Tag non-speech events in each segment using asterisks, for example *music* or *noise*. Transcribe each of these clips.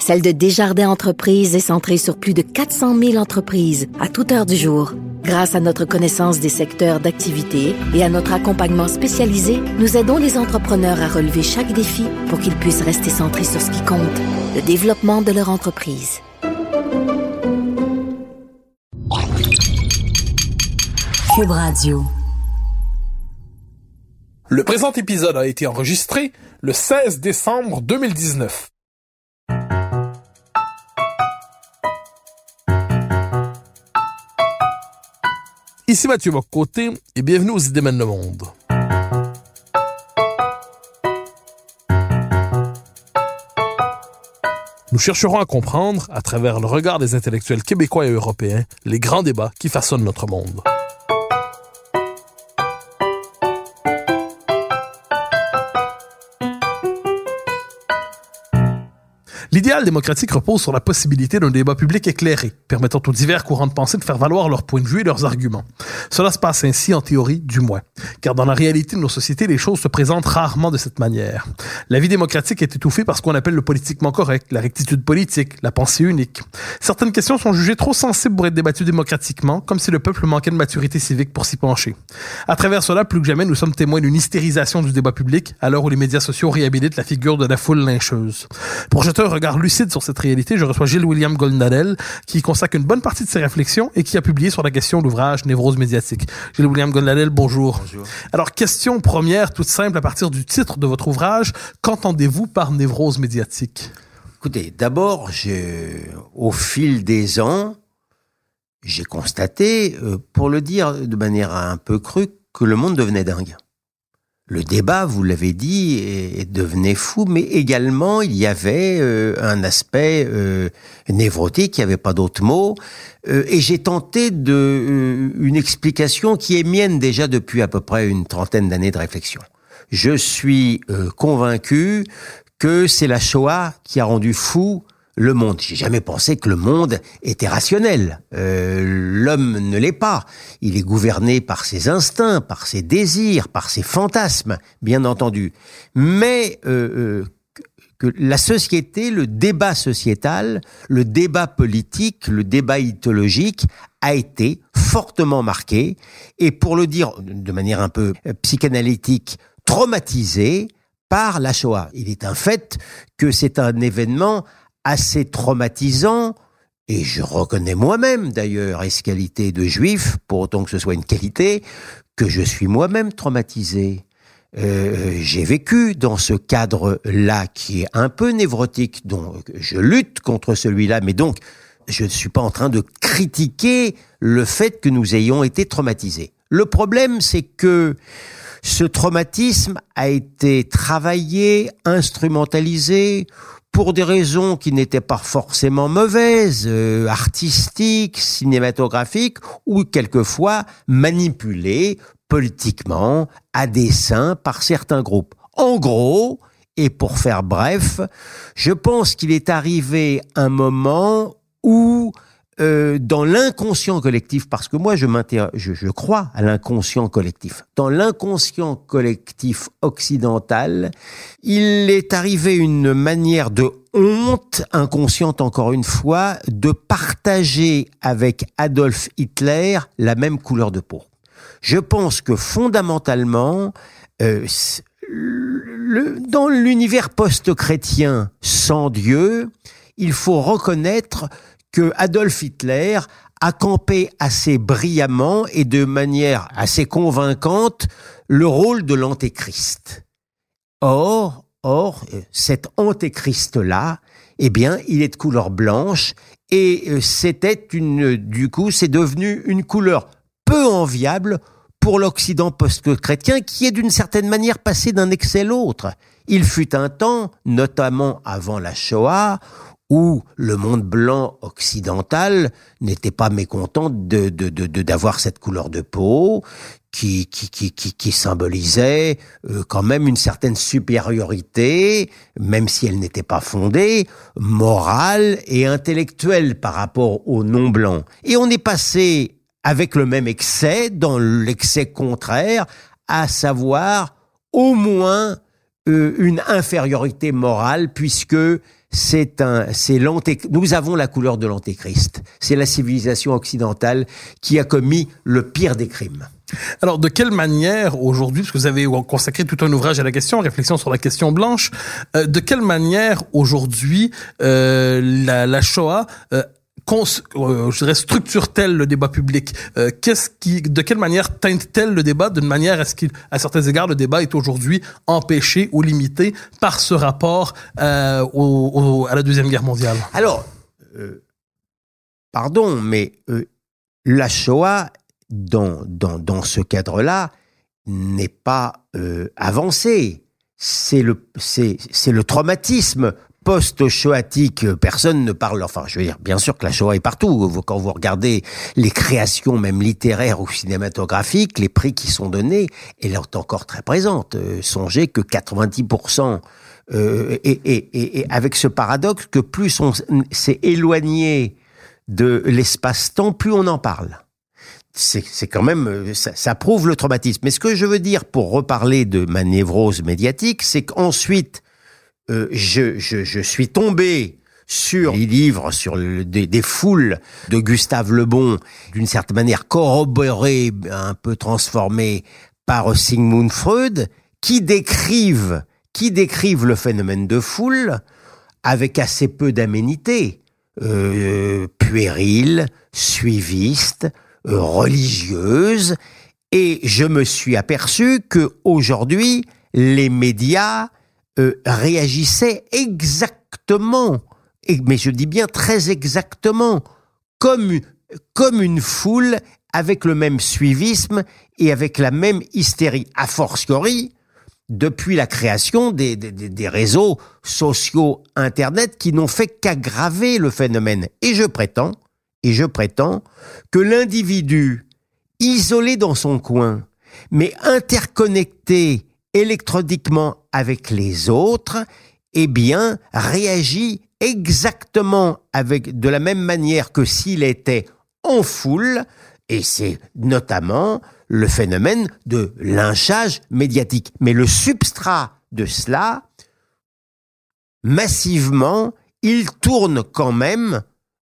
celle de Desjardins Entreprises est centrée sur plus de 400 000 entreprises à toute heure du jour. Grâce à notre connaissance des secteurs d'activité et à notre accompagnement spécialisé, nous aidons les entrepreneurs à relever chaque défi pour qu'ils puissent rester centrés sur ce qui compte, le développement de leur entreprise. Cube Radio. Le présent épisode a été enregistré le 16 décembre 2019. Ici Mathieu Bocoté et bienvenue aux Idées mènent le monde. Nous chercherons à comprendre, à travers le regard des intellectuels québécois et européens, les grands débats qui façonnent notre monde. L'idéal démocratique repose sur la possibilité d'un débat public éclairé, permettant aux divers courants de pensée de faire valoir leurs points de vue et leurs arguments. Cela se passe ainsi en théorie, du moins. Car dans la réalité de nos sociétés, les choses se présentent rarement de cette manière. La vie démocratique est étouffée par ce qu'on appelle le politiquement correct, la rectitude politique, la pensée unique. Certaines questions sont jugées trop sensibles pour être débattues démocratiquement, comme si le peuple manquait de maturité civique pour s'y pencher. À travers cela, plus que jamais, nous sommes témoins d'une hystérisation du débat public, à l'heure où les médias sociaux réhabilitent la figure de la foule lyncheuse. Pour jeter un regard lucide sur cette réalité, je reçois Gilles William Goldnadel, qui consacre une bonne partie de ses réflexions et qui a publié sur la question l'ouvrage Névrose médiatique. Gilles William Goldnadel, bonjour. Bonjour. Alors, question première, toute simple, à partir du titre de votre ouvrage, qu'entendez-vous par névrose médiatique? Écoutez, d'abord, au fil des ans, j'ai constaté, euh, pour le dire de manière un peu crue, que le monde devenait dingue. Le débat, vous l'avez dit, est- devenait fou, mais également il y avait euh, un aspect euh, névrotique, il n'y avait pas d'autre mot. Euh, et j'ai tenté de euh, une explication qui est mienne déjà depuis à peu près une trentaine d'années de réflexion. Je suis euh, convaincu que c'est la Shoah qui a rendu fou le monde. J'ai jamais pensé que le monde était rationnel. Euh, L'homme ne l'est pas. Il est gouverné par ses instincts, par ses désirs, par ses fantasmes, bien entendu. Mais euh, euh, que la société, le débat sociétal, le débat politique, le débat idéologique a été fortement marqué et pour le dire de manière un peu euh, psychanalytique, traumatisé par la Shoah. Il est un fait que c'est un événement assez traumatisant et je reconnais moi-même d'ailleurs, est qualité de juif, pour autant que ce soit une qualité, que je suis moi-même traumatisé. Euh, j'ai vécu dans ce cadre-là qui est un peu névrotique, donc je lutte contre celui-là, mais donc je ne suis pas en train de critiquer le fait que nous ayons été traumatisés. Le problème, c'est que ce traumatisme a été travaillé, instrumentalisé pour des raisons qui n'étaient pas forcément mauvaises, euh, artistiques, cinématographiques, ou quelquefois manipulé politiquement, à dessein, par certains groupes. En gros, et pour faire bref, je pense qu'il est arrivé un moment où euh, dans l'inconscient collectif, parce que moi je, crois à l'inconscient collectif, dans l'inconscient collectif occidental, il est arrivé une manière de honte inconsciente encore une fois de partager avec Adolf Hitler la même couleur de peau. Je pense que fondamentalement, euh, dans l'univers post-chrétien sans Dieu, il faut reconnaître que Adolf Hitler a campé assez brillamment et de manière assez convaincante le rôle de l'antéchrist. Or, or, cet antéchrist-là, eh bien, il est de couleur blanche et c'était une, du coup, c'est devenu une couleur peu enviable pour l'Occident post-chrétien qui est d'une certaine manière passé d'un excès à l'autre. Il fut un temps, notamment avant la Shoah, où le monde blanc occidental n'était pas mécontent de, de, de, d'avoir cette couleur de peau qui, qui, qui, qui, qui symbolisait euh, quand même une certaine supériorité, même si elle n'était pas fondée, morale et intellectuelle par rapport aux non-blancs. Et on est passé avec le même excès, dans l'excès contraire, à savoir au moins euh, une infériorité morale puisque c'est un c'est nous avons la couleur de l'antéchrist. C'est la civilisation occidentale qui a commis le pire des crimes. Alors, de quelle manière aujourd'hui, parce que vous avez consacré tout un ouvrage à la question, réflexion sur la question blanche, euh, de quelle manière aujourd'hui euh, la, la Shoah euh, je dirais structure-t-elle le débat public Euh, Qu'est-ce qui, de quelle manière teinte-t-elle le débat? D'une manière à ce qu'il, à certains égards, le débat est aujourd'hui empêché ou limité par ce rapport euh, à la deuxième guerre mondiale? Alors, euh, pardon, mais euh, la Shoah, dans, dans, dans ce cadre-là, n'est pas euh, avancée. C'est le, c'est le traumatisme post-shoatique. Personne ne parle, enfin, je veux dire, bien sûr que la Shoah est partout. Quand vous regardez les créations, même littéraires ou cinématographiques, les prix qui sont donnés, elle est encore très présente. Euh, songez que 90% euh, et, et, et, avec ce paradoxe que plus on s'est éloigné de l'espace-temps, plus on en parle. C'est c'est quand même, euh, ça, ça prouve le traumatisme. Mais ce que je veux dire pour reparler de ma névrose médiatique, c'est qu'ensuite, euh, je, suis tombé sur les livres, sur des, foules de Gustave Le Bon, d'une certaine manière corroborés, un peu transformés par Sigmund Freud, qui décrivent, qui décrivent le phénomène de foule avec assez peu d'aménité, euh, puérile, suiviste, euh, religieuse, et je me suis aperçu que aujourd'hui les médias euh, réagissaient exactement, mais je dis bien très exactement, comme, une- foule avec le même suivisme et avec la même hystérie. A fortiori, depuis la création des- des réseaux sociaux Internet qui n'ont fait qu'aggraver le phénomène. Et je prétends, et je prétends que l'individu isolé dans son coin, mais interconnecté électroniquement avec les autres, eh bien, réagit exactement avec, de la même manière que s'il était en foule, et c'est notamment le phénomène de lynchage médiatique. Mais le substrat de cela, massivement, il tourne quand même,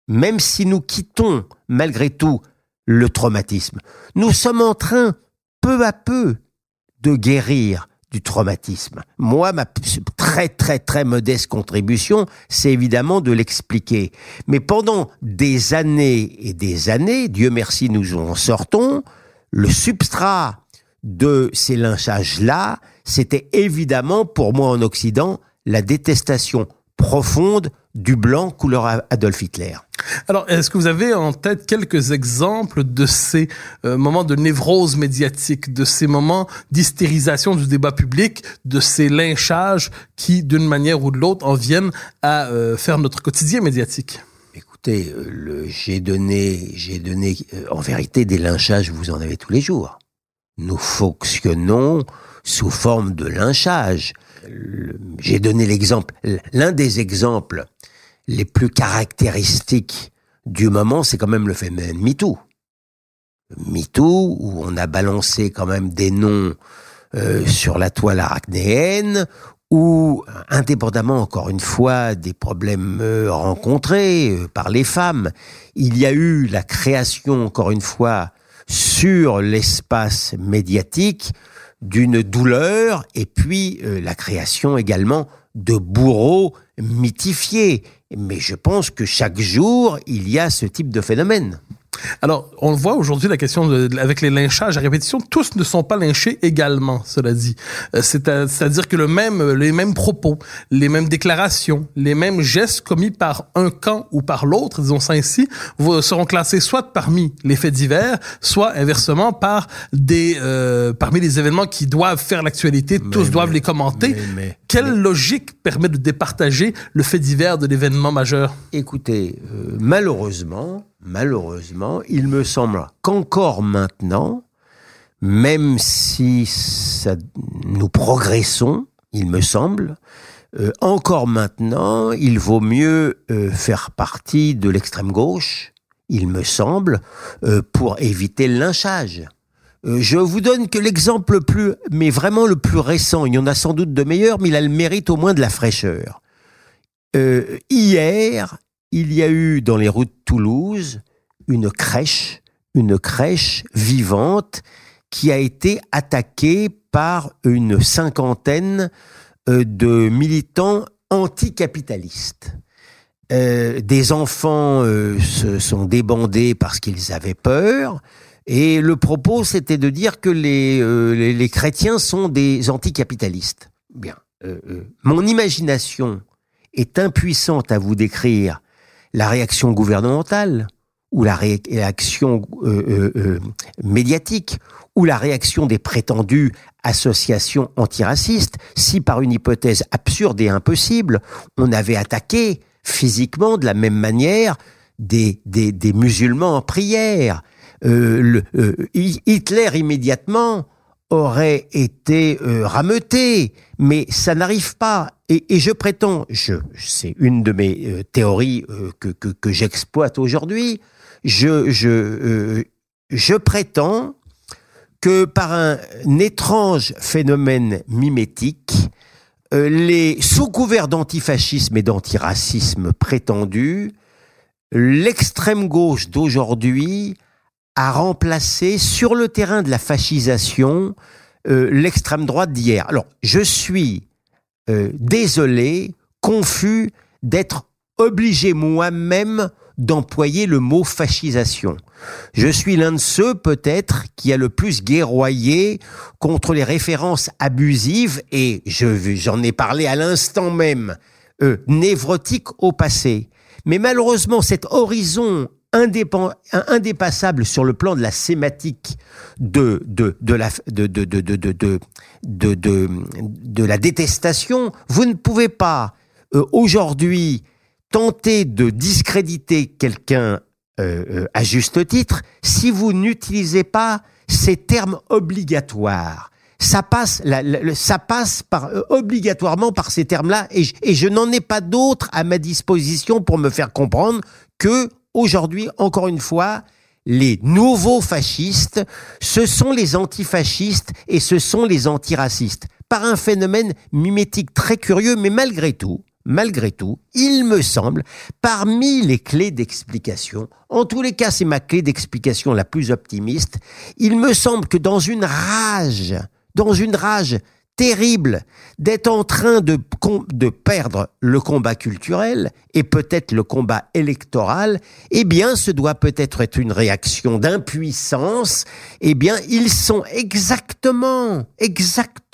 même si nous quittons malgré tout le traumatisme. Nous sommes en train, peu à peu, de guérir du traumatisme. Moi, ma très très très modeste contribution, c'est évidemment de l'expliquer. Mais pendant des années et des années, Dieu merci, nous en sortons, le substrat de ces lynchages-là, c'était évidemment pour moi en Occident la détestation profonde du blanc couleur Adolf Hitler. Alors, est-ce que vous avez en tête quelques exemples de ces euh, moments de névrose médiatique, de ces moments d'hystérisation du débat public, de ces lynchages qui, d'une manière ou de l'autre, en viennent à euh, faire notre quotidien médiatique? Écoutez, euh, j'ai donné, j'ai donné, en vérité, des lynchages, vous en avez tous les jours. Nous fonctionnons sous forme de lynchage. J'ai donné l'exemple, l'un des exemples les plus caractéristiques du moment, c'est quand même le phénomène MeToo. MeToo, où on a balancé quand même des noms euh, sur la toile arachnéenne, où, indépendamment encore une fois des problèmes euh, rencontrés euh, par les femmes, il y a eu la création encore une fois sur l'espace médiatique d'une douleur et puis la création également de bourreaux mythifiés. Mais je pense que chaque jour, il y a ce type de phénomène. Alors, on le voit aujourd'hui, la question de, avec les lynchages à répétition, tous ne sont pas lynchés également, cela dit. Euh, c'est-à-dire que le même, les mêmes propos, les mêmes déclarations, les mêmes gestes commis par un camp ou par l'autre, disons ça ainsi, seront classés soit parmi les faits divers, soit inversement par des, euh, parmi les événements qui doivent faire l'actualité, tous doivent les commenter. Quelle logique permet de départager le fait divers de l'événement majeur? Écoutez, euh, malheureusement, malheureusement, il me semble qu'encore maintenant, même si nous progressons, il me semble, euh, encore maintenant, il vaut mieux euh, faire partie de l'extrême gauche, il me semble, euh, pour éviter le lynchage. Je vous donne que l'exemple le plus, mais vraiment le plus récent, il y en a sans doute de meilleurs, mais il a le mérite au moins de la fraîcheur. hier, il y a eu dans les rues de Toulouse une crèche, une crèche vivante qui a été attaquée par une cinquantaine euh, de militants anticapitalistes. Euh, des enfants euh, se sont débandés parce qu'ils avaient peur. Et le propos, c'était de dire que les, les, les, chrétiens sont des anticapitalistes. Bien. mon imagination est impuissante à vous décrire la réaction gouvernementale ou la réaction euh, euh, euh, médiatique ou la réaction des prétendues associations antiracistes si par une hypothèse absurde et impossible, on avait attaqué physiquement de la même manière des, musulmans en prière. le, Hitler immédiatement aurait été rameuté, mais ça n'arrive pas. Et, je prétends, c'est une de mes euh, théories euh, que, j'exploite aujourd'hui, euh, je prétends que par un, étrange phénomène mimétique, les sous couverts d'antifascisme et d'antiracisme prétendus, l'extrême gauche d'aujourd'hui a remplacé sur le terrain de la fascisation l'extrême droite d'hier. Alors, je suis euh, désolé, confus d'être obligé moi-même d'employer le mot fascisation. Je suis l'un de ceux peut-être qui a le plus guerroyé contre les références abusives et je j'en ai parlé à l'instant même euh, névrotique au passé. Mais malheureusement cet horizon indépassable sur le plan de la sématique de, de, de, la, de, de, de, de, la détestation, vous ne pouvez pas euh, aujourd'hui tenter de discréditer quelqu'un euh, euh, à juste titre si vous n'utilisez pas ces termes obligatoires. Ça passe, ça passe obligatoirement par ces termes-là, et, et je n'en ai pas d'autres à ma disposition pour me faire comprendre que aujourd'hui, encore une fois, les nouveaux fascistes, ce sont les antifascistes et ce sont les antiracistes. Par un phénomène mimétique très curieux, mais malgré tout, malgré tout, il me semble, parmi les clés d'explication, en tous les cas c'est ma clé d'explication la plus optimiste, il me semble que dans une rage, dans une rage terrible d'être en train de, perdre le combat culturel et peut-être le combat électoral, eh bien, ce doit peut-être être une réaction d'impuissance. Eh bien, ils sont exactement, exactement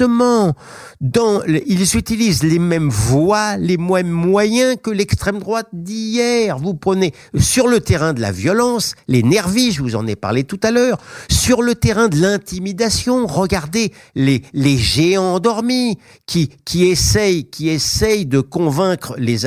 ils utilisent les mêmes voies, les mêmes moyens que l'extrême droite d'hier. Vous prenez sur le terrain de la violence, les nervis, je vous en ai parlé tout à l'heure, sur le terrain de l'intimidation, regardez les géants endormis qui, qui essayent, qui essayent de convaincre les,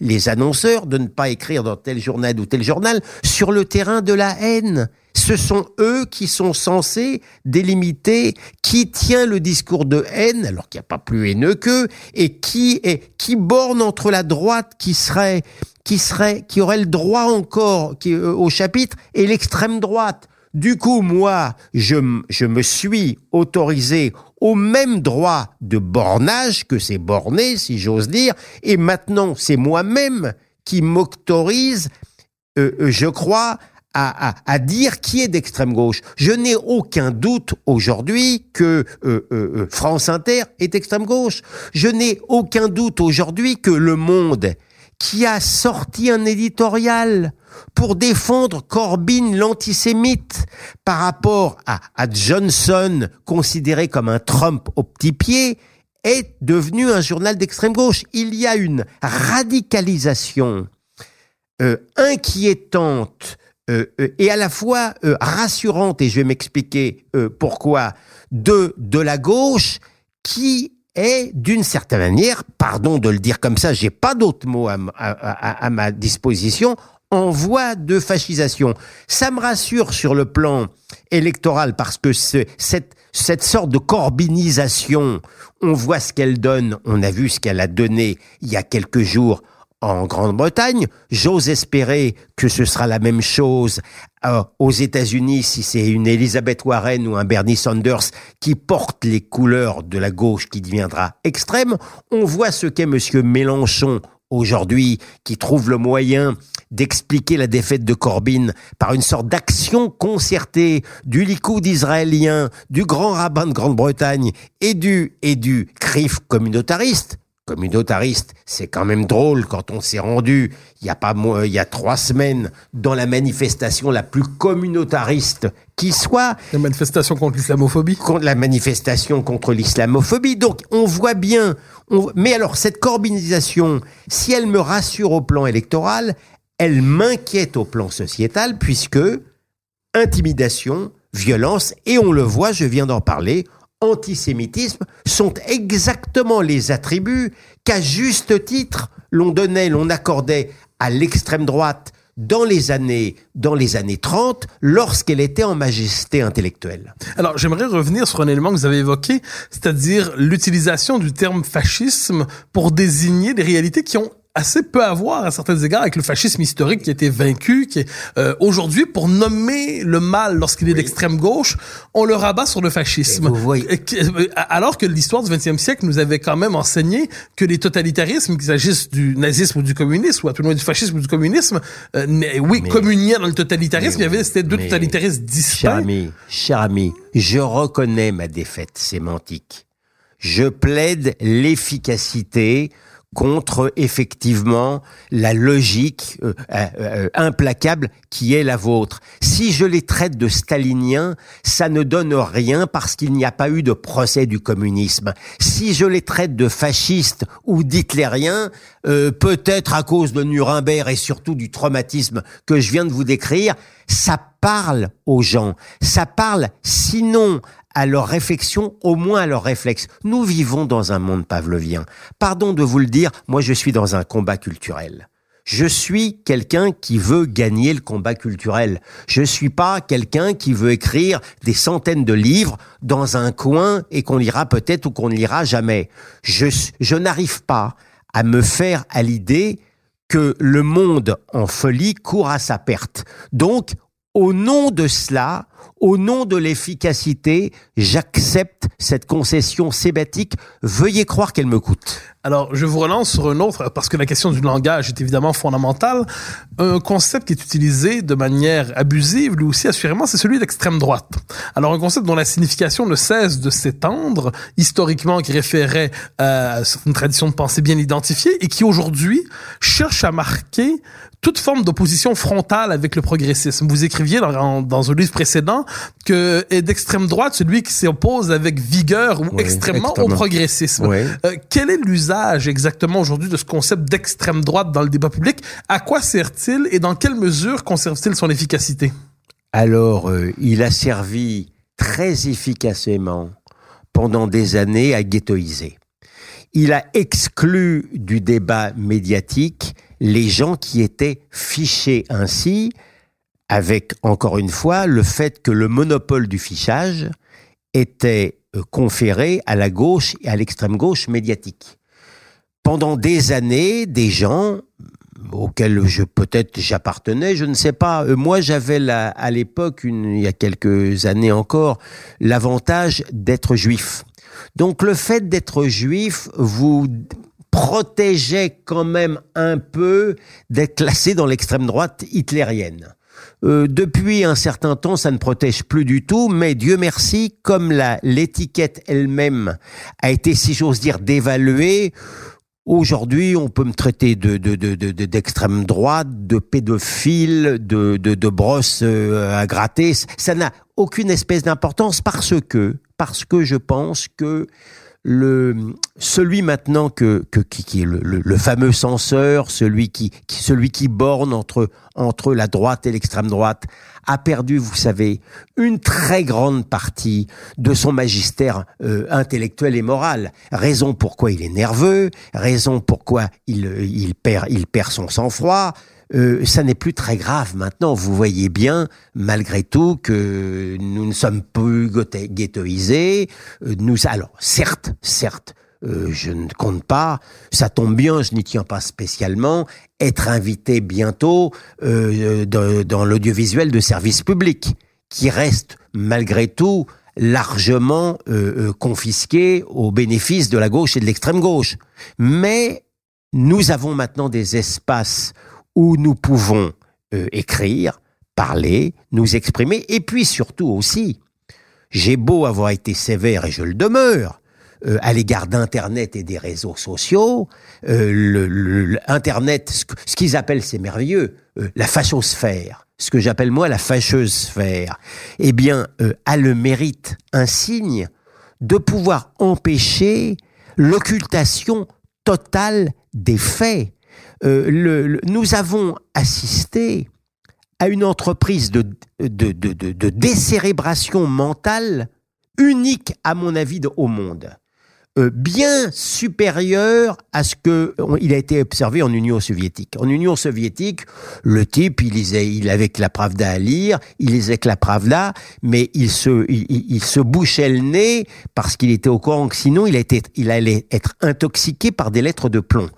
les, annonceurs de ne pas écrire dans tel journal ou tel journal sur le terrain de la haine. Ce sont eux qui sont censés délimiter qui tient le discours de haine, alors qu'il n'y a pas plus haineux qu'eux, et qui est, qui borne entre la droite qui serait, qui serait, qui aurait le droit encore euh, au chapitre et l'extrême droite. Du coup, moi, je, me suis autorisé au même droit de bornage que c'est borné, si j'ose dire, et maintenant c'est moi-même qui m'autorise, euh, euh, je crois, à, dire qui est d'extrême gauche. Je n'ai aucun doute aujourd'hui que euh, France Inter est extrême gauche. Je n'ai aucun doute aujourd'hui que Le Monde qui a sorti un éditorial pour défendre Corbyn l'antisémite par rapport à, Johnson, considéré comme un Trump au petit pied, est devenu un journal d'extrême gauche. Il y a une radicalisation euh, inquiétante euh, euh, et à la fois rassurante, et je vais m'expliquer pourquoi, de, de la gauche qui est d'une certaine manière, pardon de le dire comme ça, j'ai pas d'autres mots à, à- ma disposition, en voie de fascisation. Ça me rassure sur le plan électoral parce que ce- cette, cette sorte de corbinisation, on voit ce qu'elle donne, on a vu ce qu'elle a donné il y a quelques jours en Grande-Bretagne. J'ose espérer que ce sera la même chose euh, aux États-Unis si c'est une Elizabeth Warren ou un Bernie Sanders qui porte les couleurs de la gauche qui deviendra extrême. On voit ce qu'est Monsieur Mélenchon aujourd'hui, qui trouve le moyen d'expliquer la défaite de Corbyn par une sorte d'action concertée du Likoud israélien, du grand rabbin de Grande-Bretagne et du, et du CRIF communautariste communautariste, c'est quand même drôle quand on s'est rendu il y a pas moins, il y a trois semaines dans la manifestation la plus communautariste qui soit La manifestation contre l'islamophobie. contre la manifestation contre l'islamophobie. Donc on voit bien. on- mais alors cette corbinisation, si elle me rassure au plan électoral, elle m'inquiète au plan sociétal puisque intimidation, violence et on le voit, je viens d'en parler. Antisémitisme sont exactement les attributs qu'à juste titre l'on donnait, l'on accordait à l'extrême droite dans les années, dans les années 30, lorsqu'elle était en majesté intellectuelle. Alors, j'aimerais revenir sur un élément que vous avez évoqué, c'est-à-dire l'utilisation du terme fascisme pour désigner des réalités qui ont assez peu à voir à certains égards avec le fascisme historique qui a été vaincu, qui est euh, aujourd'hui pour nommer le mal lorsqu'il est d'extrême gauche, on le rabat sur le fascisme. Et vous voyez- Et que- euh, Alors que l'histoire du 20e siècle nous avait quand même enseigné que les totalitarismes, qu'il s'agisse du nazisme ou du communisme, ou à tout le moins du fascisme ou du communisme, euh, oui, Mais- communiaient dans le totalitarisme, Mais il y avait c'était deux totalitarismes Cher distincts. ami, cher ami, je reconnais ma défaite sémantique. Je plaide l'efficacité contre effectivement la logique euh, euh, euh, implacable qui est la vôtre. Si je les traite de staliniens, ça ne donne rien parce qu'il n'y a pas eu de procès du communisme. Si je les traite de fascistes ou d'hitlériens, euh, peut-être à cause de Nuremberg et surtout du traumatisme que je viens de vous décrire, ça parle aux gens. Ça parle sinon à leur réflexion, au moins à leur réflexe. Nous vivons dans un monde pavlovien. Pardon de vous le dire, moi je suis dans un combat culturel. Je suis quelqu'un qui veut gagner le combat culturel. Je suis pas quelqu'un qui veut écrire des centaines de livres dans un coin et qu'on lira peut-être ou qu'on ne lira jamais. Je, je n'arrive pas à me faire à l'idée que le monde en folie court à sa perte. Donc, au nom de cela, au nom de l'efficacité, j'accepte cette concession sébatique. Veuillez croire qu'elle me coûte. Alors, je vous relance sur un autre, parce que la question du langage est évidemment fondamentale. Un concept qui est utilisé de manière abusive, lui aussi assurément, c'est celui d'extrême droite. Alors, un concept dont la signification ne cesse de s'étendre, historiquement, qui référait à une tradition de pensée bien identifiée, et qui aujourd'hui cherche à marquer toute forme d'opposition frontale avec le progressisme. Vous écriviez dans, dans un livre précédent que est d'extrême droite celui qui s'oppose avec vigueur ou Oui, extrêmement, extrêmement. au progressisme. Oui. Euh, quel est l'usage exactement aujourd'hui de ce concept d'extrême droite dans le débat public? À quoi sert-il et dans quelle mesure conserve-t-il son efficacité? Alors, euh, il a servi très efficacement pendant des années à ghettoiser. Il a exclu du débat médiatique les gens qui étaient fichés ainsi, avec encore une fois le fait que le monopole du fichage était euh, conféré à la gauche et à l'extrême gauche médiatique. Pendant des années, des gens auxquels je peut-être j'appartenais, je ne sais pas. Euh, Moi, j'avais la- à l'époque, une- il y a quelques années encore, l'avantage d'être juif. Donc, le fait d'être juif vous protégeait quand même un peu d'être classé dans l'extrême droite hitlérienne. Euh, depuis un certain temps, ça ne protège plus du tout, mais Dieu merci, comme la l'étiquette elle-même a été, si j'ose dire, dévaluée, Aujourd'hui, on peut me traiter de de de de- d'extrême droite, de pédophile, de de, de brosse euh, à gratter. Ça n'a aucune espèce d'importance parce que parce que je pense que le celui maintenant que, que qui, qui est le, le- le fameux censeur, celui qui, qui celui qui borne entre entre la droite et l'extrême droite, a perdu, vous savez, une très grande partie de son magistère euh, intellectuel et moral. Raison pourquoi il est nerveux, raison pourquoi il euh, il perd il perd son sang-froid. Euh, ça n'est plus très grave maintenant. Vous voyez bien, malgré tout, que nous ne sommes plus ghetto- ghettoisés. Nous, alors, certes, certes, euh, je ne compte pas. Ça tombe bien, je n'y tiens pas spécialement. Être invité bientôt euh, dans, dans l'audiovisuel de service public, qui reste malgré tout largement euh, euh, confisqué au bénéfice de la gauche et de l'extrême gauche. Mais nous avons maintenant des espaces où nous pouvons euh, écrire, parler, nous exprimer, et puis surtout aussi, j'ai beau avoir été sévère et je le demeure euh, à l'égard d'Internet et des réseaux sociaux, euh, le, le- Internet, ce, qu'ils appellent, c'est merveilleux, euh, la fachosphère, ce que j'appelle moi la fâcheuse sphère, eh bien, euh, a le mérite insigne de pouvoir empêcher l'occultation totale des faits. Euh, le- le- nous avons assisté à une entreprise de, de, de, de, décérébration mentale unique, à mon avis, au monde. Euh, bien supérieure à ce que il a été observé en Union soviétique. En Union soviétique, le type, il lisait, il avait que la Pravda à lire, il lisait que la Pravda, mais il se, il, il- se bouchait le nez parce qu'il était au courant que sinon il, il allait être intoxiqué par des lettres de plomb.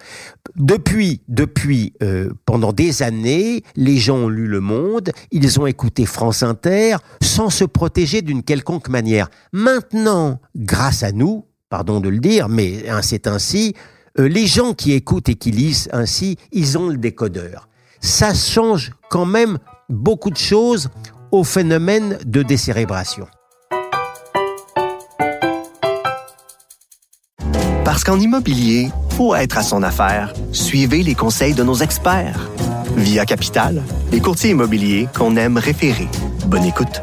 Depuis, depuis, euh, pendant des années, les gens ont lu Le Monde, ils ont écouté France Inter, sans se protéger d'une quelconque manière. Maintenant, grâce à nous, pardon de le dire, mais hein, c'est ainsi, euh, les gens qui écoutent et qui lisent ainsi, ils ont le décodeur. Ça change quand même beaucoup de choses au phénomène de décérébration. Parce qu'en immobilier, pour être à son affaire, suivez les conseils de nos experts. Via Capital, les courtiers immobiliers qu'on aime référer. Bonne écoute.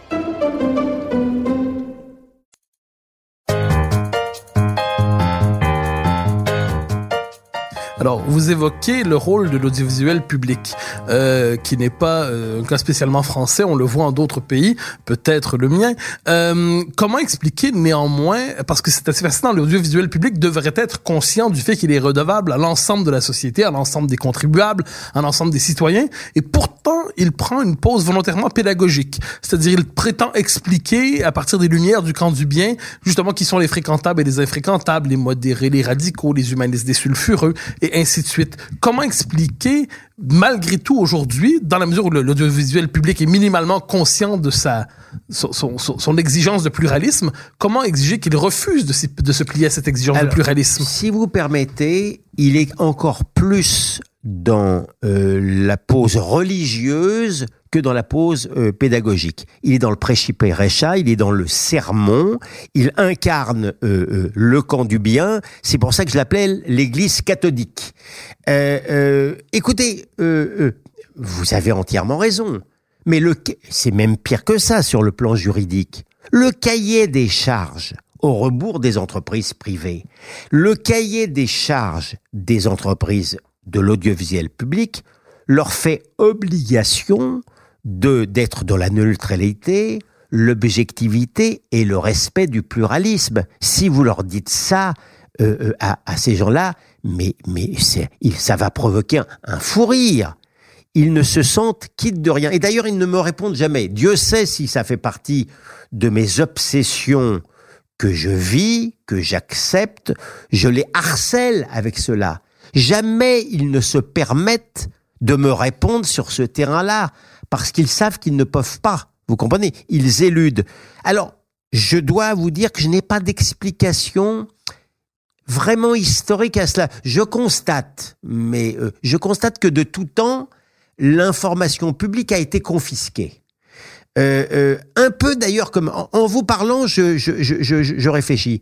Alors, vous évoquez le rôle de l'audiovisuel public, euh, qui n'est pas euh, un cas spécialement français, on le voit en d'autres pays, peut-être le mien. Euh, comment expliquer néanmoins, parce que c'est assez fascinant, l'audiovisuel public devrait être conscient du fait qu'il est redevable à l'ensemble de la société, à l'ensemble des contribuables, à l'ensemble des citoyens, et pourtant, il prend une pause volontairement pédagogique. C'est-à-dire, il prétend expliquer, à partir des lumières du camp du bien, justement, qui sont les fréquentables et les infréquentables, les modérés, les radicaux, les humanistes, des sulfureux, et ainsi de suite. Comment expliquer, malgré tout aujourd'hui, dans la mesure où l'audiovisuel public est minimalement conscient de sa son, son- son- son exigence de pluralisme, comment exiger qu'il refuse de, se plier à cette exigence Alors, de pluralisme? Si vous permettez, il est encore plus dans euh, la pose religieuse que dans la pose euh, pédagogique. Il est dans le prêchipérecha, il est dans le sermon, il incarne euh, euh, le camp du bien. C'est pour ça que je l'appelle l'Église catholique. Euh, euh, écoutez, vous avez entièrement raison. Mais le, c'est même pire que ça sur le plan juridique. Le cahier des charges au rebours des entreprises privées. Le cahier des charges des entreprises de l'audiovisuel public leur fait obligation de d'être dans la neutralité, l'objectivité et le respect du pluralisme. Si vous leur dites ça euh, euh, à, à ces gens-là, mais mais ça va provoquer un, un fou rire. Ils ne se sentent quittes de rien. Et d'ailleurs, ils ne me répondent jamais. Dieu sait si ça fait partie de mes obsessions que je vis, que j'accepte. Je les harcèle avec cela. Jamais ils ne se permettent de me répondre sur ce terrain-là, parce qu'ils savent qu'ils ne peuvent pas. Vous comprenez? Ils éludent. Alors, je dois vous dire que je n'ai pas d'explication vraiment historique à cela. Je constate, mais euh, je constate que de tout temps, l'information publique a été confisquée. Euh, euh, un peu d'ailleurs comme en, vous parlant, je, réfléchis.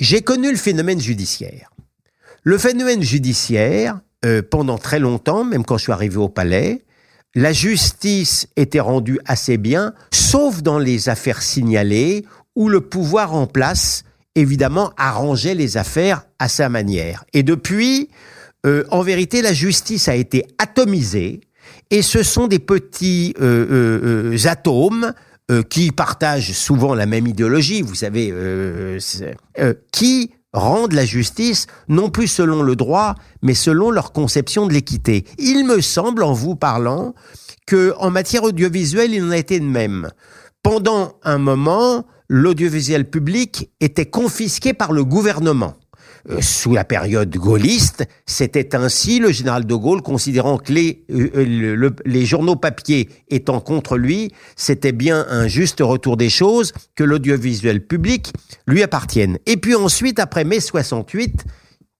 J'ai connu le phénomène judiciaire. Le phénomène judiciaire, pendant très longtemps, même quand je suis arrivé au palais, la justice était rendue assez bien, sauf dans les affaires signalées, où le pouvoir en place, évidemment, arrangeait les affaires à sa manière. Et depuis, euh, en vérité, la justice a été atomisée, et ce sont des petits euh, atomes qui partagent souvent la même idéologie, vous savez, qui rendent la justice non plus selon le droit, mais selon leur conception de l'équité. Il me semble, en vous parlant, que en matière audiovisuelle, il en a été de même. Pendant un moment, l'audiovisuel public était confisqué par le gouvernement. Euh, sous la période gaulliste, c'était ainsi le général de Gaulle, considérant que les, euh, les journaux papier étant contre lui, c'était bien un juste retour des choses que l'audiovisuel public lui appartienne. Et puis ensuite, après mai 68,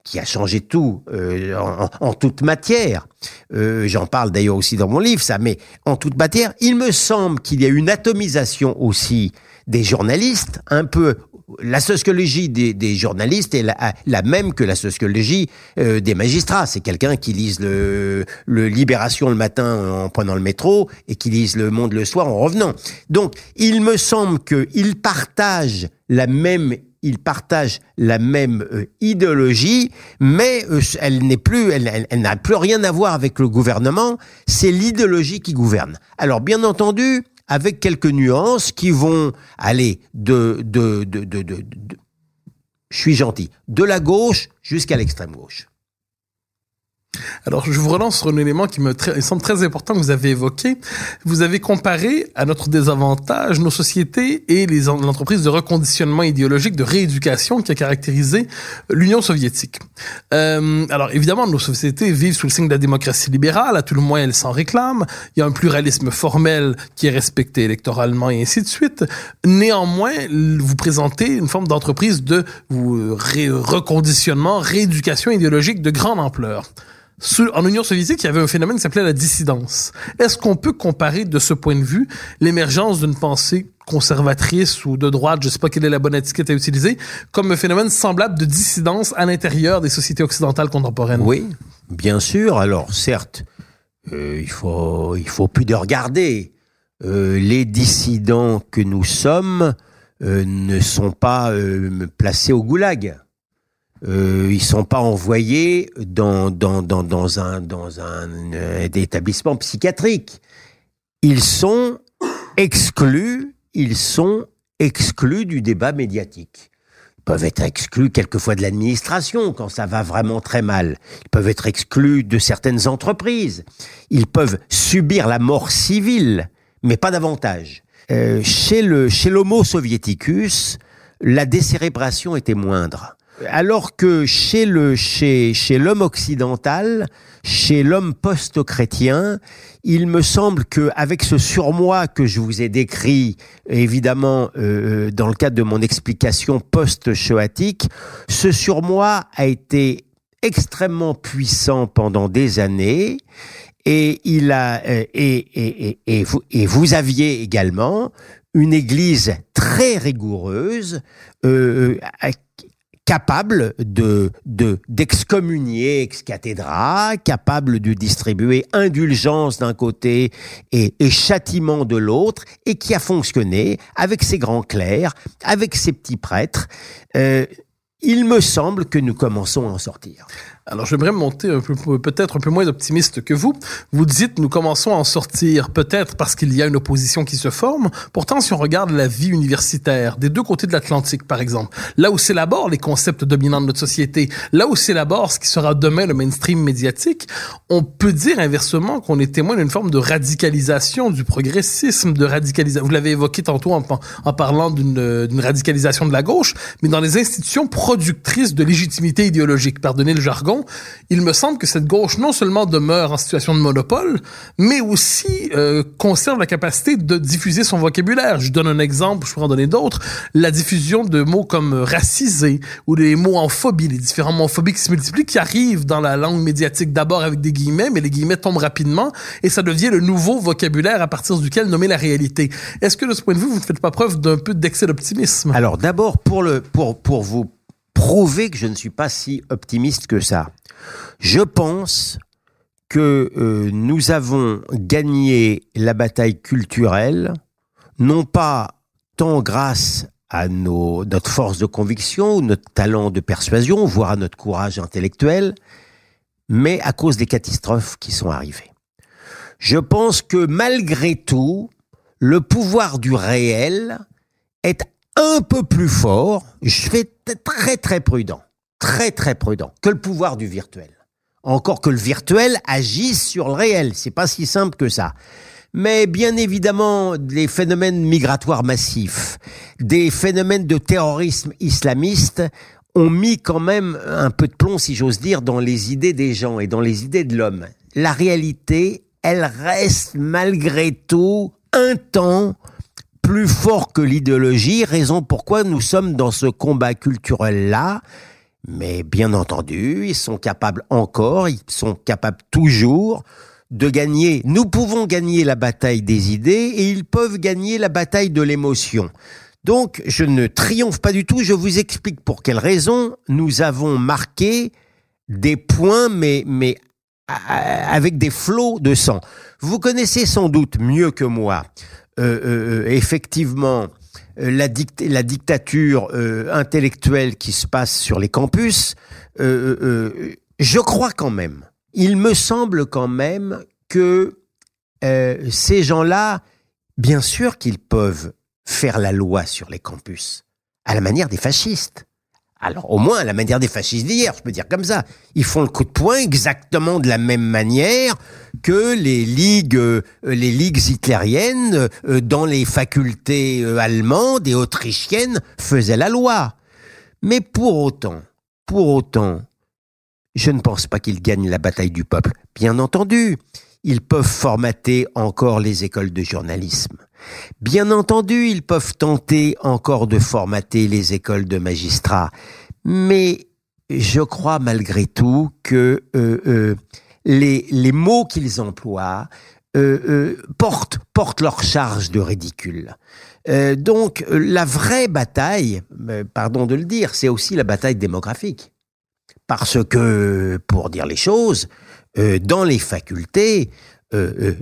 qui a changé tout euh, en, toute matière. J'en parle d'ailleurs aussi dans mon livre, ça, mais en toute matière, il me semble qu'il y a une atomisation aussi des journalistes, un peu la sociologie des, journalistes est la, même que la sociologie euh, des magistrats. C'est quelqu'un qui lise le, Libération le matin en prenant le métro et qui lise Le Monde le soir en revenant. Donc, il me semble qu'ils partagent la même ils partagent la même euh, idéologie, mais euh, elle n'est plus, elle n'a plus rien à voir avec le gouvernement. C'est l'idéologie qui gouverne. Alors, bien entendu, avec quelques nuances qui vont aller de, gentil, de la gauche jusqu'à l'extrême gauche. Alors, je vous relance sur un élément qui me semble très important que vous avez évoqué. Vous avez comparé à notre désavantage nos sociétés et les entreprises de reconditionnement idéologique, de rééducation qui a caractérisé l'Union soviétique. Euh, alors, évidemment, nos sociétés vivent sous le signe de la démocratie libérale, à tout le moins elles s'en réclament. Il y a un pluralisme formel qui est respecté électoralement et ainsi de suite. Néanmoins, vous présentez une forme d'entreprise de reconditionnement, rééducation idéologique de grande ampleur en Union soviétique, il y avait un phénomène qui s'appelait la dissidence. Est-ce qu'on peut comparer de ce point de vue l'émergence d'une pensée conservatrice ou de droite, je sais pas quelle est la bonne étiquette à utiliser, comme un phénomène semblable de dissidence à l'intérieur des sociétés occidentales contemporaines? Oui, bien sûr. Alors, certes, euh, il faut il faut plus de regarder. Euh, les dissidents que nous sommes euh, ne sont pas placés au goulag euh, ils sont pas envoyés dans, dans, dans, dans un, dans un euh, établissement psychiatrique. Ils sont exclus, ils sont exclus du débat médiatique. Ils peuvent être exclus quelquefois de l'administration quand ça va vraiment très mal. Ils peuvent être exclus de certaines entreprises. Ils peuvent subir la mort civile, mais pas davantage. Euh, chez le chez l'Homo soviéticus, la décérébration était moindre alors que chez le chez chez l'homme occidental, chez l'homme post-chrétien, il me semble que avec ce surmoi que je vous ai décrit, évidemment euh, euh, dans le cadre de mon explication post-shoatique, ce surmoi a été extrêmement puissant pendant des années et il a euh, et, et, et, vous, et vous aviez également une église très rigoureuse euh, capable de d'excommunier ex cathedra, capable de distribuer indulgence d'un côté et, et, châtiment de l'autre, et qui a fonctionné avec ses grands clercs, avec ses petits prêtres. Euh, il me semble que nous commençons à en sortir. Alors, j'aimerais monter un peu, peut-être un peu moins optimiste que vous. Vous dites, nous commençons à en sortir, peut-être parce qu'il y a une opposition qui se forme. Pourtant, si on regarde la vie universitaire, des deux côtés de l'Atlantique, par exemple, là où s'élaborent les concepts dominants de notre société, là où s'élabore ce qui sera demain le mainstream médiatique, on peut dire inversement qu'on est témoin d'une forme de radicalisation du progressisme, de radicalisation. Vous l'avez évoqué tantôt en, en parlant d'une radicalisation de la gauche, mais dans les institutions productrice de légitimité idéologique. Pardonnez le jargon. Il me semble que cette gauche non seulement demeure en situation de monopole, mais aussi euh, conserve la capacité de diffuser son vocabulaire. Je donne un exemple, je pourrais en donner d'autres. La diffusion de mots comme racisé ou les mots en phobie, les différents mots en phobie qui se multiplient, qui arrivent dans la langue médiatique d'abord avec des guillemets, mais les guillemets tombent rapidement et ça devient le nouveau vocabulaire à partir duquel nommer la réalité. Est-ce que de ce point de vue, vous ne faites pas preuve d'un peu d'excès d'optimisme? Alors d'abord, pour, le, pour, pour vous prouver que je ne suis pas si optimiste que ça, je pense que euh, nous avons gagné la bataille culturelle, non pas tant grâce à notre force de conviction, notre talent de persuasion, voire à notre courage intellectuel, mais à cause des catastrophes qui sont arrivées. Je pense que malgré tout, le pouvoir du réel est un peu plus fort, je vais être très très prudent, très très prudent, que le pouvoir du virtuel. Encore que le virtuel agisse sur le réel, c'est pas si simple que ça. Mais bien évidemment, les phénomènes migratoires massifs, des phénomènes de terrorisme islamiste ont mis quand même un peu de plomb, si j'ose dire, dans les idées des gens et dans les idées de l'homme. La réalité, elle reste malgré tout un temps plus fort que l'idéologie, raison pourquoi nous sommes dans ce combat culturel-là. Mais bien entendu, ils sont capables encore, ils sont capables toujours de gagner. Nous pouvons gagner la bataille des idées et ils peuvent gagner la bataille de l'émotion. Donc, je ne triomphe pas du tout. Je vous explique pour quelles raisons nous avons marqué des points, mais, mais avec des flots de sang. Vous connaissez sans doute mieux que moi, euh, euh, effectivement, euh, la, la dictature intellectuelle qui se passe sur les campus. Je crois quand même, il me semble quand même que ces gens-là, bien sûr qu'ils peuvent faire la loi sur les campus, à la manière des fascistes. Alors, au moins, à la manière des fascistes d'hier, je peux dire comme ça. Ils font le coup de poing exactement de la même manière que les ligues, euh, les ligues hitlériennes euh, dans les facultés euh, allemandes et autrichiennes faisaient la loi. Mais pour autant, pour autant, je ne pense pas qu'ils gagnent la bataille du peuple. Bien entendu, ils peuvent formater encore les écoles de journalisme. Bien entendu, ils peuvent tenter encore de formater les écoles de magistrats, mais je crois malgré tout que euh, euh, les, les, mots qu'ils emploient euh, portent, portent leur charge de ridicule. donc la vraie bataille, pardon de le dire, c'est aussi la bataille démographique. Parce que, pour dire les choses, dans les facultés,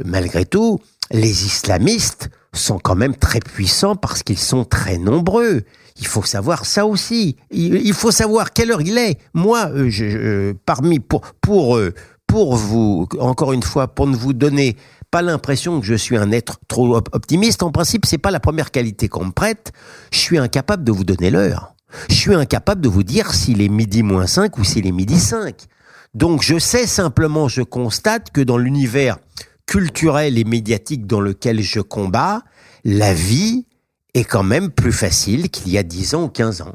malgré tout, les islamistes sont quand même très puissants parce qu'ils sont très nombreux. Il faut savoir ça aussi. Il, faut savoir quelle heure il est. Moi, euh, je, parmi pour pour euh, pour vous encore une fois pour ne vous donner pas l'impression que je suis un être trop optimiste. En principe, c'est pas la première qualité qu'on me prête. Je suis incapable de vous donner l'heure. Je suis incapable de vous dire s'il est midi moins 5 ou s'il est midi 5. Donc je sais simplement, je constate que dans l'univers culturel et médiatique dans lequel je combats, la vie est quand même plus facile qu'il y a 10 ans ou 15 ans.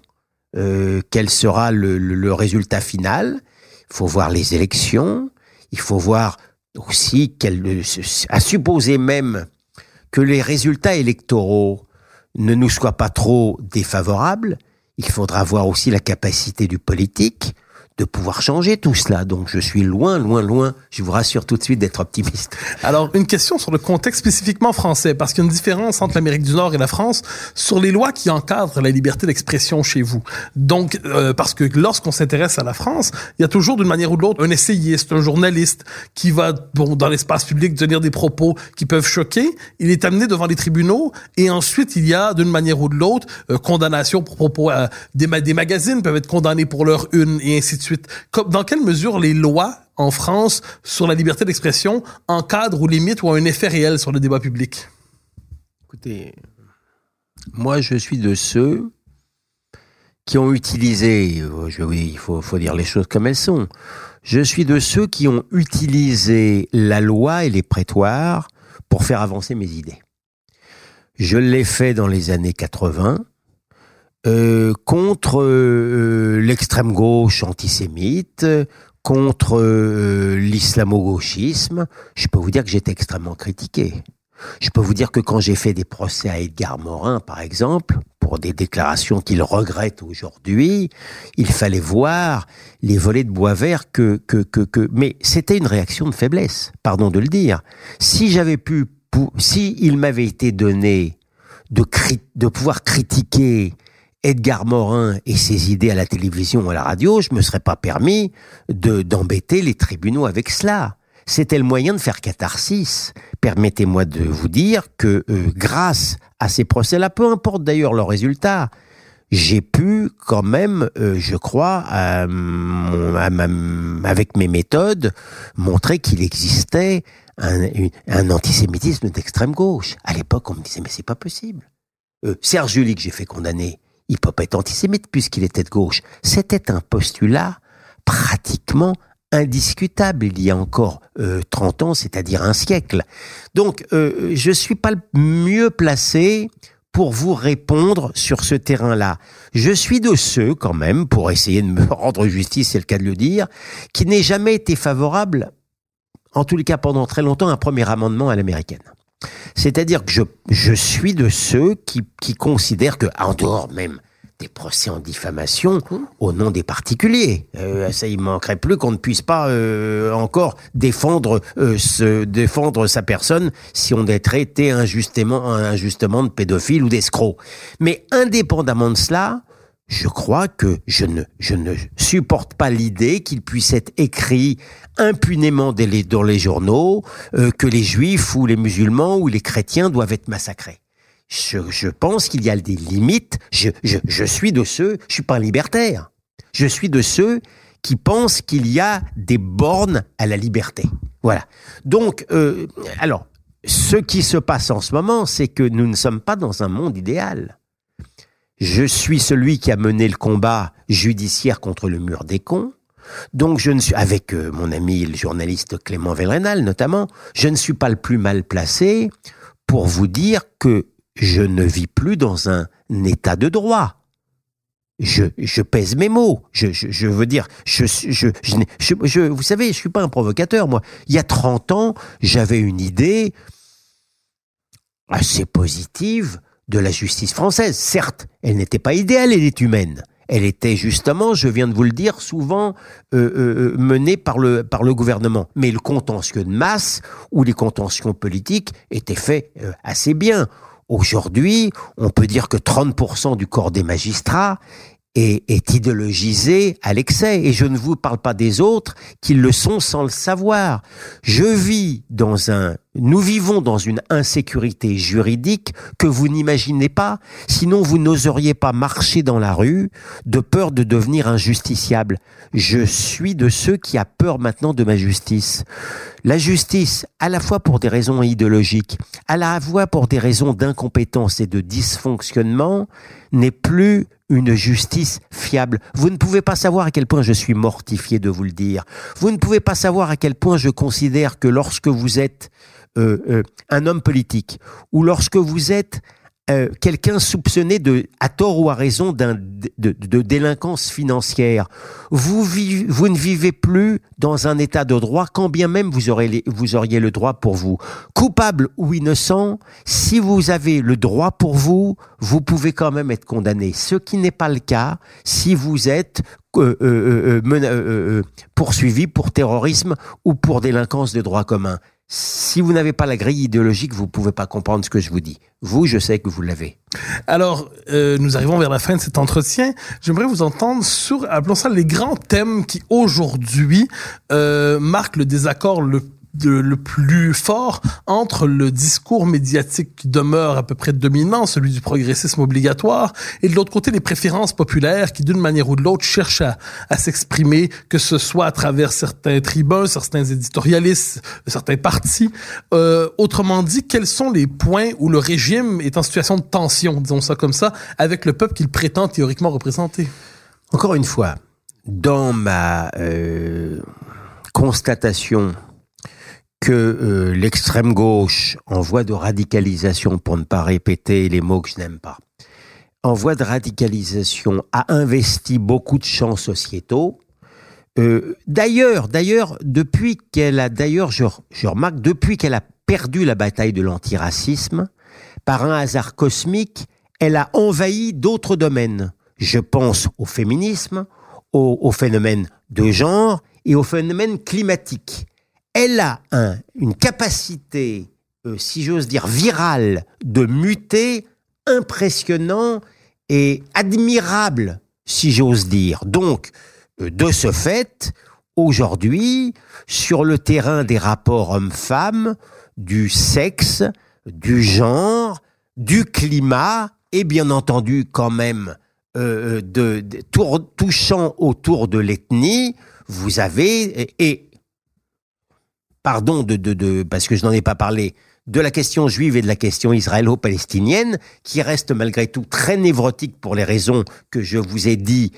Euh, quel sera le, le, résultat final? Il faut voir les élections, il faut voir aussi, à supposer même que les résultats électoraux ne nous soient pas trop défavorables, il faudra voir aussi la capacité du politique de pouvoir changer tout cela. Donc je suis loin, loin, loin, je vous rassure tout de suite d'être optimiste. *laughs* Alors une question sur le contexte spécifiquement français, parce qu'il y a une différence entre l'Amérique du Nord et la France sur les lois qui encadrent la liberté d'expression chez vous. Donc euh, parce que lorsqu'on s'intéresse à la France, il y a toujours d'une manière ou de l'autre un essayiste, un journaliste qui va bon dans l'espace public tenir des propos qui peuvent choquer. Il est amené devant les tribunaux et ensuite il y a d'une manière ou de l'autre euh, condamnation pour propos. Euh, des, des magazines peuvent être condamnés pour leur une et ainsi de suite. Dans quelle mesure les lois en France sur la liberté d'expression encadrent ou limitent ou ont un effet réel sur le débat public? Écoutez, moi je suis de ceux qui ont utilisé, euh, oui, il faut dire les choses comme elles sont, je suis de ceux qui ont utilisé la loi et les prétoires pour faire avancer mes idées. Je l'ai fait dans les années 80, euh, contre euh, l'extrême gauche antisémite, contre euh, l'islamo-gauchisme, je peux vous dire que j'étais extrêmement critiqué. Je peux vous dire que quand j'ai fait des procès à Edgar Morin, par exemple, pour des déclarations qu'il regrette aujourd'hui, il fallait voir les volets de bois vert que, que, que, que... mais c'était une réaction de faiblesse, pardon de le dire. Si j'avais pu, si il m'avait été donné de, de pouvoir critiquer Edgar Morin et ses idées à la télévision ou à la radio, je me serais pas permis de d'embêter les tribunaux avec cela. C'était le moyen de faire catharsis. Permettez-moi de vous dire que euh, grâce à ces procès-là, peu importe d'ailleurs leurs résultats, j'ai pu quand même, euh, je crois, avec mes méthodes, montrer qu'il existait un, un antisémitisme d'extrême gauche. À l'époque, on me disait mais c'est pas possible. Euh, Serge Julie que j'ai fait condamner, il peut pas être antisémite puisqu'il était de gauche. C'était un postulat pratiquement indiscutable il y a encore euh, 30 ans, c'est-à-dire un siècle. Donc, euh, je suis pas le mieux placé pour vous répondre sur ce terrain-là. Je suis de ceux, quand même, pour essayer de me *laughs* rendre justice, c'est le cas de le dire, qui n'ait jamais été favorable, en tous les cas pendant très longtemps, à un premier amendement à l'américaine. C'est-à-dire que je, je suis de ceux qui, qui considèrent que, en dehors même des procès en diffamation au nom des particuliers. Euh, ça, il manquerait plus qu'on ne puisse pas euh, encore défendre euh, se défendre sa personne si on est traité injustement injustement de pédophile ou d'escroc. Mais indépendamment de cela, je crois que je ne, je ne supporte pas l'idée qu'il puisse être écrit impunément dans les journaux euh, que les juifs ou les musulmans ou les chrétiens doivent être massacrés. Je, je pense qu'il y a des limites. Je, je, je suis de ceux, je suis pas un libertaire. Je suis de ceux qui pensent qu'il y a des bornes à la liberté. Voilà. Donc, euh, alors, ce qui se passe en ce moment, c'est que nous ne sommes pas dans un monde idéal. Je suis celui qui a mené le combat judiciaire contre le mur des cons. Donc je ne suis avec euh, mon ami le journaliste Clément Velrenal notamment, je ne suis pas le plus mal placé pour vous dire que je ne vis plus dans un état de droit. Je, pèse mes mots. Je, je, veux dire, vous savez, je suis pas un provocateur, moi. Il y a 30 ans, j'avais une idée assez positive de la justice française. Certes, elle n'était pas idéale, elle est humaine. Elle était justement, je viens de vous le dire, souvent euh, euh, menée par le, par le gouvernement. Mais le contentieux de masse ou les contentieux politiques étaient faits euh, assez bien. Aujourd'hui, on peut dire que 30% du corps des magistrats est, est, idéologisé à l'excès. Et je ne vous parle pas des autres qui le sont sans le savoir. Je vis dans un, nous vivons dans une insécurité juridique que vous n'imaginez pas, sinon vous n'oseriez pas marcher dans la rue de peur de devenir injusticiable. Je suis de ceux qui a peur maintenant de ma justice. La justice, à la fois pour des raisons idéologiques, à la fois pour des raisons d'incompétence et de dysfonctionnement, n'est plus une justice fiable. Vous ne pouvez pas savoir à quel point je suis mortifié de vous le dire. Vous ne pouvez pas savoir à quel point je considère que lorsque vous êtes euh, euh, un homme politique ou lorsque vous êtes euh, quelqu'un soupçonné de, à tort ou à raison, d'un, de, délinquance financière. Vous, ne vivez plus dans un état de droit, quand bien même vous, auriez le droit pour vous. Coupable ou innocent, si vous avez le droit pour vous, vous pouvez quand même être condamné. Ce qui n'est pas le cas si vous êtes euh, euh, poursuivi pour terrorisme ou pour délinquance de droit commun. Si vous n'avez pas la grille idéologique, vous ne pouvez pas comprendre ce que je vous dis. Vous, je sais que vous l'avez. Alors, euh, nous arrivons vers la fin de cet entretien. J'aimerais vous entendre sur, appelons ça, les grands thèmes qui aujourd'hui euh, marquent le désaccord le de, le plus fort entre le discours médiatique qui demeure à peu près dominant, celui du progressisme obligatoire, et de l'autre côté les préférences populaires qui, d'une manière ou de l'autre, cherchent à, à s'exprimer, que ce soit à travers certains tribuns, certains éditorialistes, certains partis. Euh, autrement dit, quels sont les points où le régime est en situation de tension, disons ça comme ça, avec le peuple qu'il prétend théoriquement représenter? Encore une fois, dans ma euh, constatation que euh, l'extrême gauche, en voie de radicalisation, pour ne pas répéter les mots que je n'aime pas, en voie de radicalisation a investi beaucoup de champs sociétaux. Euh, d'ailleurs, d'ailleurs, depuis qu'elle a, d'ailleurs, je, remarque, depuis qu'elle a perdu la bataille de l'antiracisme, par un hasard cosmique, elle a envahi d'autres domaines. Je pense au féminisme, au phénomène de genre et au phénomène climatique. Elle a un, une capacité, euh, si j'ose dire, virale de muter impressionnant et admirable, si j'ose dire. Donc, euh, de ce fait, aujourd'hui, sur le terrain des rapports hommes-femmes, du sexe, du genre, du climat, et bien entendu quand même euh, de, de touchant autour de l'ethnie, vous avez et- pardon de, de, de parce que je n'en ai pas parlé de la question juive et de la question israélo-palestinienne, qui reste malgré tout très névrotique pour les raisons que je vous ai dit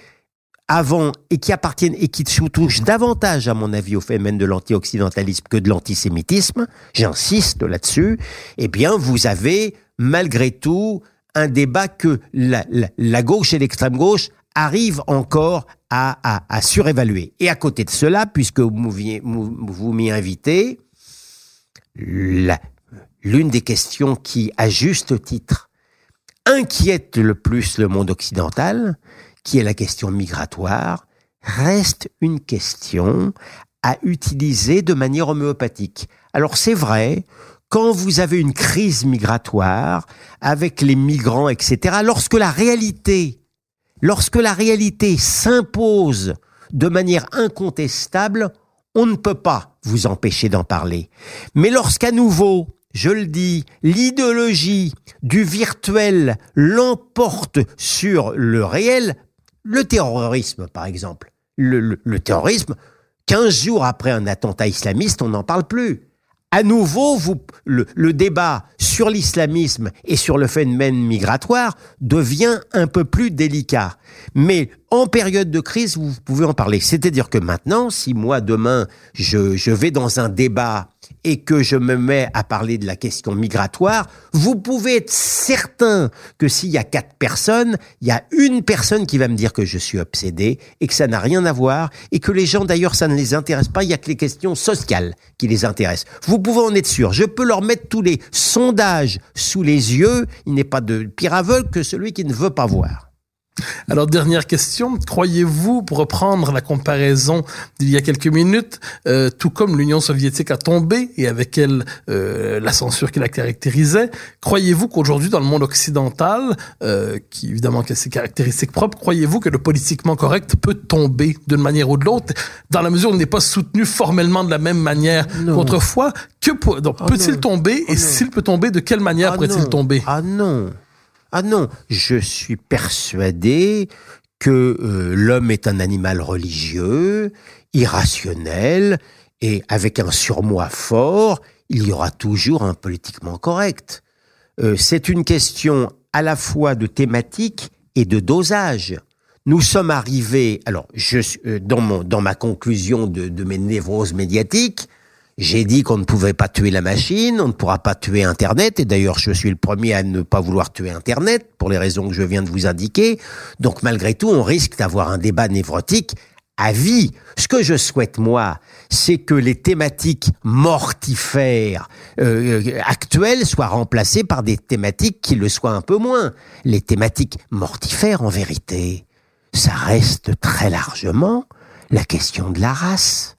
avant et qui appartiennent et qui touchent davantage, à mon avis, au phénomène de l'anti-occidentalisme que de l'antisémitisme, j'insiste là-dessus, eh bien, vous avez malgré tout un débat que la, gauche et l'extrême gauche arrivent encore à, à- à surévaluer. Et à côté de cela, puisque vous m'y- invitez, l'une des questions qui, à juste titre, inquiète le plus le monde occidental, qui est la question migratoire, reste une question à utiliser de manière homéopathique. Alors c'est vrai, quand vous avez une crise migratoire avec les migrants, etc., lorsque la réalité, lorsque la réalité s'impose de manière incontestable, on ne peut pas vous empêcher d'en parler. Mais lorsqu'à nouveau, je le dis, l'idéologie du virtuel l'emporte sur le réel, le terrorisme par exemple, le, terrorisme, 15 jours après un attentat islamiste, on n'en parle plus. À nouveau, le, le débat sur l'islamisme et sur le phénomène migratoire devient un peu plus délicat. Mais en période de crise, vous pouvez en parler. C'est-à-dire que maintenant, si moi, demain, je, vais dans un débat et que je me mets à parler de la question migratoire, vous pouvez être certain que s'il y a quatre personnes, il y a une personne qui va me dire que je suis obsédé et que ça n'a rien à voir et que les gens d'ailleurs ça ne les intéresse pas, il y a que les questions sociales qui les intéressent. Vous pouvez en être sûr, je peux leur mettre tous les sondages sous les yeux, il n'est pas de pire aveugle que celui qui ne veut pas voir. Alors, dernière question. Croyez-vous, pour reprendre la comparaison d'il y a quelques minutes, euh, tout comme l'Union soviétique a tombé et avec elle euh, la censure qui la caractérisait, croyez-vous qu'aujourd'hui, dans le monde occidental, euh, qui évidemment a ses caractéristiques propres, croyez-vous que le politiquement correct peut tomber d'une manière ou de l'autre, dans la mesure où il n'est pas soutenu formellement de la même manière qu'autrefois? Que Oh peut-il tomber Oh et s'il peut tomber, de quelle manière Ah pourrait-il tomber? Ah non. Ah non. Je suis persuadé que euh, l'homme est un animal religieux, irrationnel, et avec un surmoi fort, il y aura toujours un politiquement correct. Euh, c'est une question à la fois de thématique et de dosage. Nous sommes arrivés, alors euh, dans, dans ma conclusion de mes névroses médiatiques, j'ai dit qu'on ne pouvait pas tuer la machine, on ne pourra pas tuer Internet, et d'ailleurs je suis le premier à ne pas vouloir tuer Internet, pour les raisons que je viens de vous indiquer. Donc malgré tout, on risque d'avoir un débat névrotique à vie. Ce que je souhaite, moi, c'est que les thématiques mortifères euh, euh, actuelles soient remplacées par des thématiques qui le soient un peu moins. Les thématiques mortifères, en vérité, ça reste très largement la question de la race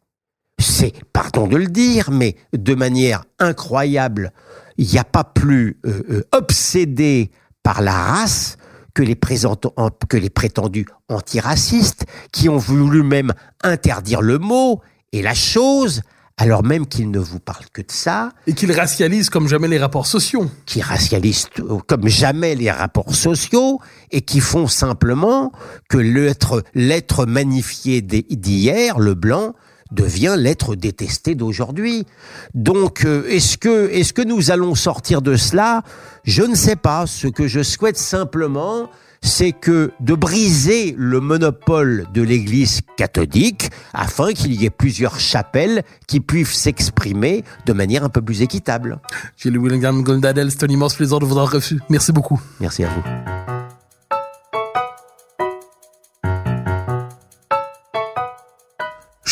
c'est, pardon de le dire, mais de manière incroyable, il n'y a pas plus euh, euh, obsédé par la race que les, que les prétendus antiracistes, qui ont voulu même interdire le mot et la chose, alors même qu'ils ne vous parlent que de ça, Et qu'il racialise comme jamais les rapports sociaux. qui racialisent euh, comme jamais les rapports sociaux et qui font simplement que l'être, l'être magnifié d'hi- d'hier, le blanc, devient l'être détesté d'aujourd'hui. Donc, euh, est-ce que, est-ce que nous allons sortir de cela? Je ne sais pas. Ce que je souhaite simplement, c'est que de briser le monopole de l'Église catholique afin qu'il y ait plusieurs chapelles qui puissent s'exprimer de manière un peu plus équitable. Gilles Willingham Goldadel, c'est un immense plaisir de vous avoir reçu. Merci beaucoup. Merci à vous.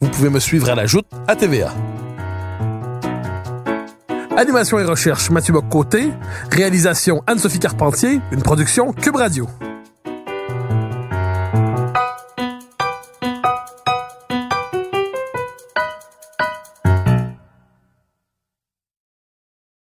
vous pouvez me suivre à la joute à TVA. Animation et recherche Mathieu Bock-Côté. Réalisation Anne-Sophie Carpentier. Une production Cube Radio.